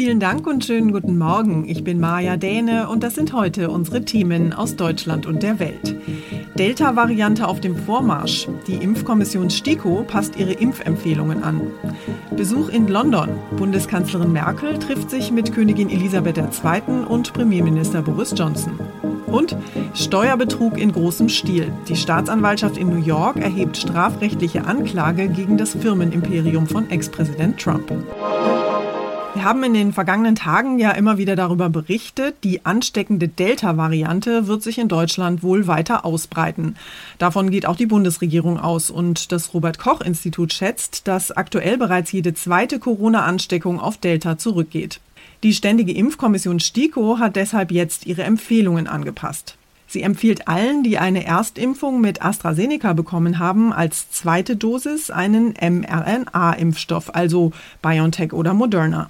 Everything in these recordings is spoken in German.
Vielen Dank und schönen guten Morgen. Ich bin Maja Däne und das sind heute unsere Themen aus Deutschland und der Welt. Delta-Variante auf dem Vormarsch. Die Impfkommission STIKO passt ihre Impfempfehlungen an. Besuch in London. Bundeskanzlerin Merkel trifft sich mit Königin Elisabeth II. und Premierminister Boris Johnson. Und Steuerbetrug in großem Stil. Die Staatsanwaltschaft in New York erhebt strafrechtliche Anklage gegen das Firmenimperium von Ex-Präsident Trump. Wir haben in den vergangenen Tagen ja immer wieder darüber berichtet, die ansteckende Delta-Variante wird sich in Deutschland wohl weiter ausbreiten. Davon geht auch die Bundesregierung aus und das Robert Koch Institut schätzt, dass aktuell bereits jede zweite Corona-Ansteckung auf Delta zurückgeht. Die Ständige Impfkommission STIKO hat deshalb jetzt ihre Empfehlungen angepasst. Sie empfiehlt allen, die eine Erstimpfung mit AstraZeneca bekommen haben, als zweite Dosis einen mRNA-Impfstoff, also BioNTech oder Moderna.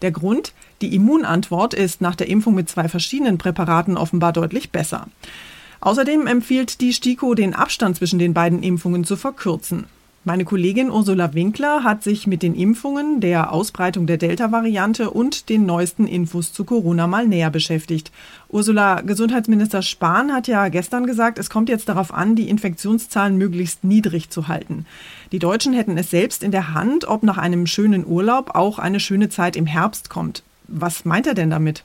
Der Grund? Die Immunantwort ist nach der Impfung mit zwei verschiedenen Präparaten offenbar deutlich besser. Außerdem empfiehlt die STIKO, den Abstand zwischen den beiden Impfungen zu verkürzen. Meine Kollegin Ursula Winkler hat sich mit den Impfungen, der Ausbreitung der Delta-Variante und den neuesten Infos zu Corona mal näher beschäftigt. Ursula, Gesundheitsminister Spahn hat ja gestern gesagt, es kommt jetzt darauf an, die Infektionszahlen möglichst niedrig zu halten. Die Deutschen hätten es selbst in der Hand, ob nach einem schönen Urlaub auch eine schöne Zeit im Herbst kommt. Was meint er denn damit?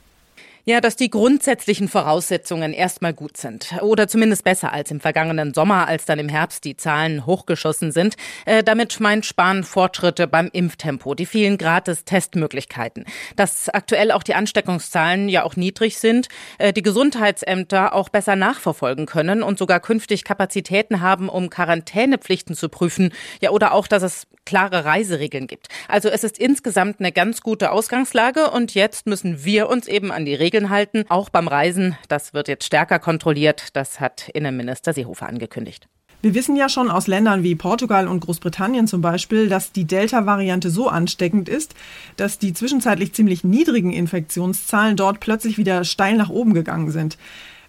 Ja, dass die grundsätzlichen Voraussetzungen erstmal gut sind. Oder zumindest besser als im vergangenen Sommer, als dann im Herbst die Zahlen hochgeschossen sind. Äh, damit meint Spahn Fortschritte beim Impftempo, die vielen Gratis-Testmöglichkeiten. Dass aktuell auch die Ansteckungszahlen ja auch niedrig sind, äh, die Gesundheitsämter auch besser nachverfolgen können und sogar künftig Kapazitäten haben, um Quarantänepflichten zu prüfen. Ja, oder auch, dass es klare Reiseregeln gibt. Also es ist insgesamt eine ganz gute Ausgangslage und jetzt müssen wir uns eben an die Regeln Regeln halten, auch beim Reisen. Das wird jetzt stärker kontrolliert. Das hat Innenminister Seehofer angekündigt. Wir wissen ja schon aus Ländern wie Portugal und Großbritannien zum Beispiel, dass die Delta-Variante so ansteckend ist, dass die zwischenzeitlich ziemlich niedrigen Infektionszahlen dort plötzlich wieder steil nach oben gegangen sind.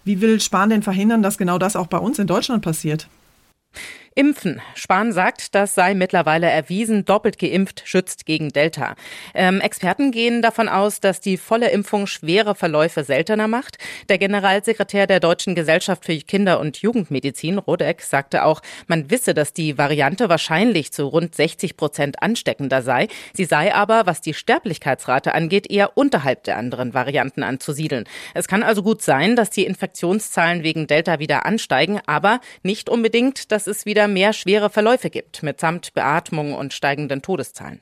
Wie will Spahn denn verhindern, dass genau das auch bei uns in Deutschland passiert? Impfen. Spahn sagt, das sei mittlerweile erwiesen. Doppelt geimpft schützt gegen Delta. Ähm, Experten gehen davon aus, dass die volle Impfung schwere Verläufe seltener macht. Der Generalsekretär der Deutschen Gesellschaft für Kinder- und Jugendmedizin, Rodeck, sagte auch, man wisse, dass die Variante wahrscheinlich zu rund 60 Prozent ansteckender sei. Sie sei aber, was die Sterblichkeitsrate angeht, eher unterhalb der anderen Varianten anzusiedeln. Es kann also gut sein, dass die Infektionszahlen wegen Delta wieder ansteigen, aber nicht unbedingt, dass es wieder mehr schwere Verläufe gibt, mitsamt Beatmung und steigenden Todeszahlen.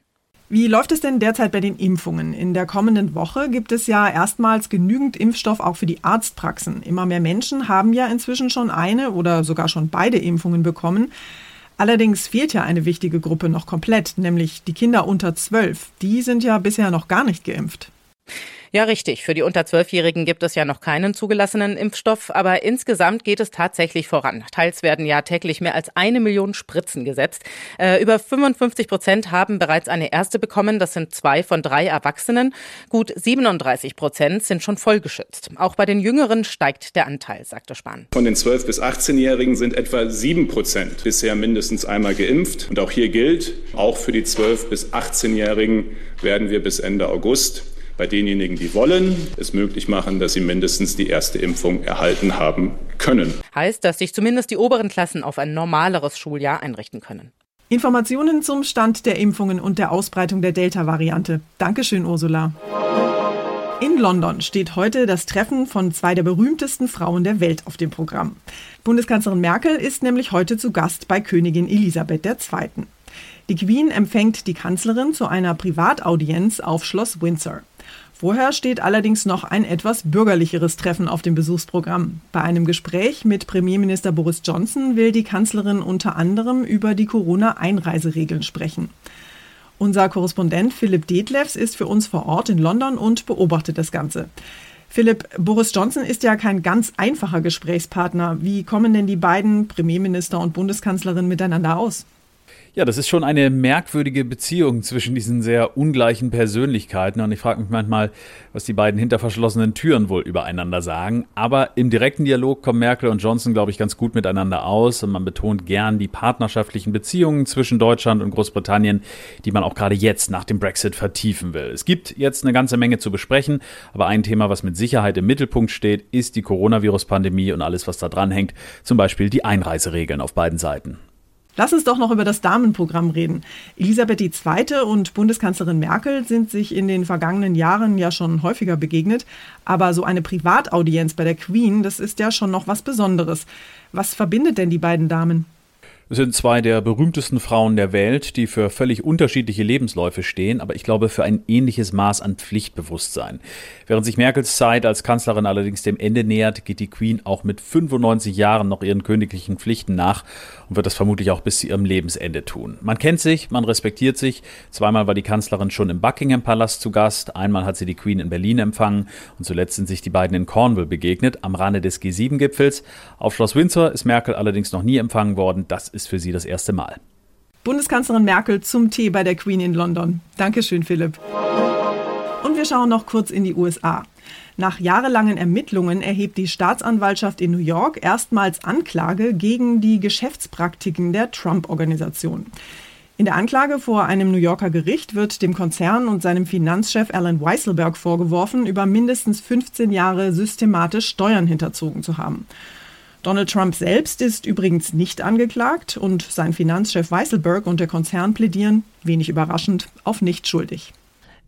Wie läuft es denn derzeit bei den Impfungen? In der kommenden Woche gibt es ja erstmals genügend Impfstoff auch für die Arztpraxen. Immer mehr Menschen haben ja inzwischen schon eine oder sogar schon beide Impfungen bekommen. Allerdings fehlt ja eine wichtige Gruppe noch komplett, nämlich die Kinder unter zwölf. Die sind ja bisher noch gar nicht geimpft. Ja, richtig. Für die unter Zwölfjährigen gibt es ja noch keinen zugelassenen Impfstoff, aber insgesamt geht es tatsächlich voran. Teils werden ja täglich mehr als eine Million Spritzen gesetzt. Äh, über 55 Prozent haben bereits eine erste bekommen. Das sind zwei von drei Erwachsenen. Gut 37 Prozent sind schon vollgeschützt. Auch bei den Jüngeren steigt der Anteil, sagte Spahn. Von den 12- bis 18-Jährigen sind etwa sieben Prozent bisher mindestens einmal geimpft. Und auch hier gilt, auch für die 12- bis 18-Jährigen werden wir bis Ende August bei denjenigen, die wollen, es möglich machen, dass sie mindestens die erste Impfung erhalten haben können. Heißt, dass sich zumindest die oberen Klassen auf ein normaleres Schuljahr einrichten können. Informationen zum Stand der Impfungen und der Ausbreitung der Delta-Variante. Dankeschön, Ursula. In London steht heute das Treffen von zwei der berühmtesten Frauen der Welt auf dem Programm. Bundeskanzlerin Merkel ist nämlich heute zu Gast bei Königin Elisabeth II. Die Queen empfängt die Kanzlerin zu einer Privataudienz auf Schloss Windsor. Vorher steht allerdings noch ein etwas bürgerlicheres Treffen auf dem Besuchsprogramm. Bei einem Gespräch mit Premierminister Boris Johnson will die Kanzlerin unter anderem über die Corona-Einreiseregeln sprechen. Unser Korrespondent Philipp Detlefs ist für uns vor Ort in London und beobachtet das Ganze. Philipp, Boris Johnson ist ja kein ganz einfacher Gesprächspartner. Wie kommen denn die beiden Premierminister und Bundeskanzlerin miteinander aus? Ja, das ist schon eine merkwürdige Beziehung zwischen diesen sehr ungleichen Persönlichkeiten. Und ich frage mich manchmal, was die beiden hinter verschlossenen Türen wohl übereinander sagen. Aber im direkten Dialog kommen Merkel und Johnson, glaube ich, ganz gut miteinander aus. Und man betont gern die partnerschaftlichen Beziehungen zwischen Deutschland und Großbritannien, die man auch gerade jetzt nach dem Brexit vertiefen will. Es gibt jetzt eine ganze Menge zu besprechen. Aber ein Thema, was mit Sicherheit im Mittelpunkt steht, ist die Coronavirus-Pandemie und alles, was da dran hängt. Zum Beispiel die Einreiseregeln auf beiden Seiten. Lass uns doch noch über das Damenprogramm reden. Elisabeth II. und Bundeskanzlerin Merkel sind sich in den vergangenen Jahren ja schon häufiger begegnet. Aber so eine Privataudienz bei der Queen, das ist ja schon noch was Besonderes. Was verbindet denn die beiden Damen? Es sind zwei der berühmtesten Frauen der Welt, die für völlig unterschiedliche Lebensläufe stehen, aber ich glaube für ein ähnliches Maß an Pflichtbewusstsein. Während sich Merkels Zeit als Kanzlerin allerdings dem Ende nähert, geht die Queen auch mit 95 Jahren noch ihren königlichen Pflichten nach und wird das vermutlich auch bis zu ihrem Lebensende tun. Man kennt sich, man respektiert sich. Zweimal war die Kanzlerin schon im Buckingham Palast zu Gast, einmal hat sie die Queen in Berlin empfangen und zuletzt sind sich die beiden in Cornwall begegnet, am Rande des G7-Gipfels. Auf Schloss Windsor ist Merkel allerdings noch nie empfangen worden. Das ist für sie das erste Mal. Bundeskanzlerin Merkel zum Tee bei der Queen in London. Dankeschön, Philipp. Und wir schauen noch kurz in die USA. Nach jahrelangen Ermittlungen erhebt die Staatsanwaltschaft in New York erstmals Anklage gegen die Geschäftspraktiken der Trump-Organisation. In der Anklage vor einem New Yorker Gericht wird dem Konzern und seinem Finanzchef Alan Weisselberg vorgeworfen, über mindestens 15 Jahre systematisch Steuern hinterzogen zu haben. Donald Trump selbst ist übrigens nicht angeklagt und sein Finanzchef Weisselberg und der Konzern plädieren, wenig überraschend, auf nicht schuldig.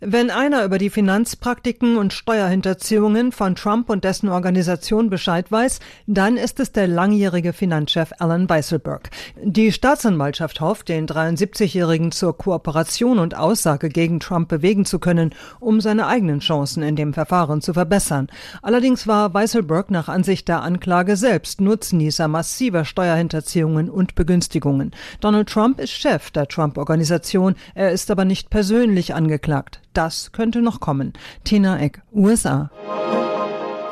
Wenn einer über die Finanzpraktiken und Steuerhinterziehungen von Trump und dessen Organisation Bescheid weiß, dann ist es der langjährige Finanzchef Alan Weisselberg. Die Staatsanwaltschaft hofft, den 73-Jährigen zur Kooperation und Aussage gegen Trump bewegen zu können, um seine eigenen Chancen in dem Verfahren zu verbessern. Allerdings war Weisselberg nach Ansicht der Anklage selbst Nutznießer massiver Steuerhinterziehungen und Begünstigungen. Donald Trump ist Chef der Trump-Organisation, er ist aber nicht persönlich angeklagt. Das könnte noch kommen. Tina Eck, USA.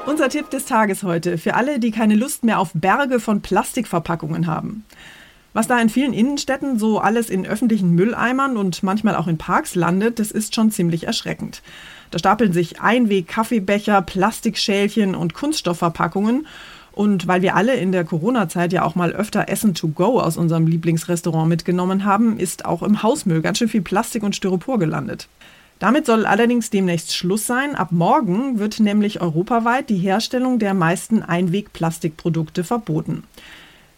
Unser Tipp des Tages heute für alle, die keine Lust mehr auf Berge von Plastikverpackungen haben. Was da in vielen Innenstädten so alles in öffentlichen Mülleimern und manchmal auch in Parks landet, das ist schon ziemlich erschreckend. Da stapeln sich Einweg-Kaffeebecher, Plastikschälchen und Kunststoffverpackungen. Und weil wir alle in der Corona-Zeit ja auch mal öfter Essen to go aus unserem Lieblingsrestaurant mitgenommen haben, ist auch im Hausmüll ganz schön viel Plastik und Styropor gelandet. Damit soll allerdings demnächst Schluss sein. Ab morgen wird nämlich europaweit die Herstellung der meisten Einwegplastikprodukte verboten.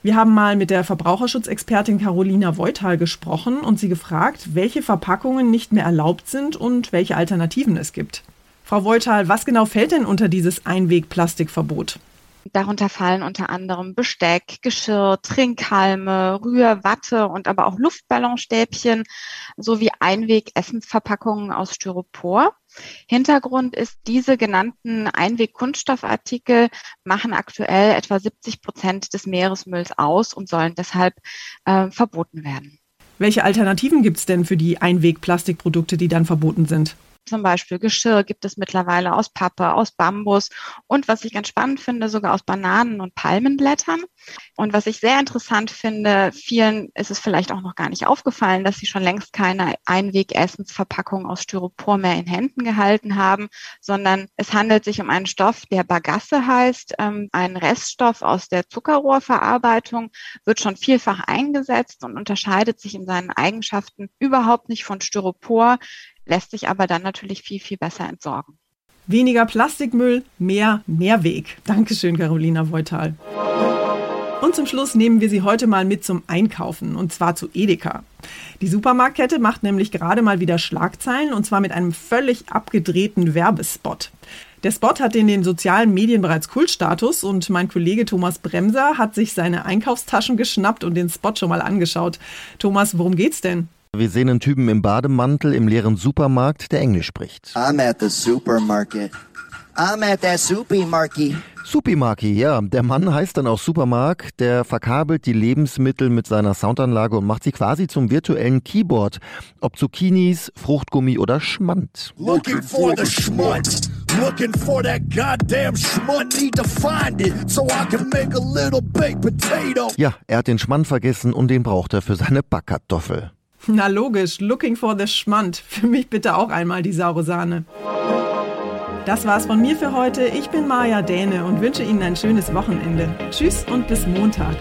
Wir haben mal mit der Verbraucherschutzexpertin Carolina Voital gesprochen und sie gefragt, welche Verpackungen nicht mehr erlaubt sind und welche Alternativen es gibt. Frau Voital, was genau fällt denn unter dieses Einwegplastikverbot? Darunter fallen unter anderem Besteck, Geschirr, Trinkhalme, Rührwatte und aber auch Luftballonstäbchen sowie Einweg-Essensverpackungen aus Styropor. Hintergrund ist, diese genannten Einweg-Kunststoffartikel machen aktuell etwa 70 Prozent des Meeresmülls aus und sollen deshalb äh, verboten werden. Welche Alternativen gibt es denn für die Einweg-Plastikprodukte, die dann verboten sind? Zum Beispiel Geschirr gibt es mittlerweile aus Pappe, aus Bambus und was ich ganz spannend finde, sogar aus Bananen und Palmenblättern. Und was ich sehr interessant finde, vielen ist es vielleicht auch noch gar nicht aufgefallen, dass sie schon längst keine Einwegessensverpackung aus Styropor mehr in Händen gehalten haben, sondern es handelt sich um einen Stoff, der Bagasse heißt, ähm, ein Reststoff aus der Zuckerrohrverarbeitung, wird schon vielfach eingesetzt und unterscheidet sich in seinen Eigenschaften überhaupt nicht von Styropor lässt sich aber dann natürlich viel, viel besser entsorgen. Weniger Plastikmüll, mehr Mehrweg. Dankeschön, Carolina Voital. Und zum Schluss nehmen wir Sie heute mal mit zum Einkaufen und zwar zu Edeka. Die Supermarktkette macht nämlich gerade mal wieder Schlagzeilen und zwar mit einem völlig abgedrehten Werbespot. Der Spot hat in den sozialen Medien bereits Kultstatus und mein Kollege Thomas Bremser hat sich seine Einkaufstaschen geschnappt und den Spot schon mal angeschaut. Thomas, worum geht's denn? Wir sehen einen Typen im Bademantel im leeren Supermarkt, der Englisch spricht. I'm at the supermarket. I'm at that supermarket. Supimarki, ja. Der Mann heißt dann auch Supermark. Der verkabelt die Lebensmittel mit seiner Soundanlage und macht sie quasi zum virtuellen Keyboard. Ob Zucchinis, Fruchtgummi oder Schmand. Looking for the Schmand. Looking for that goddamn schmutt, need to find it so I can make a little baked potato. Ja, er hat den Schmann vergessen und den braucht er für seine Backkartoffel. Na logisch, looking for the Schmand. Für mich bitte auch einmal die saure Sahne. Das war's von mir für heute. Ich bin Maja Däne und wünsche Ihnen ein schönes Wochenende. Tschüss und bis Montag.